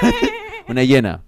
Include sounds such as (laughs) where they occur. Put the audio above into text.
(laughs) una hiena.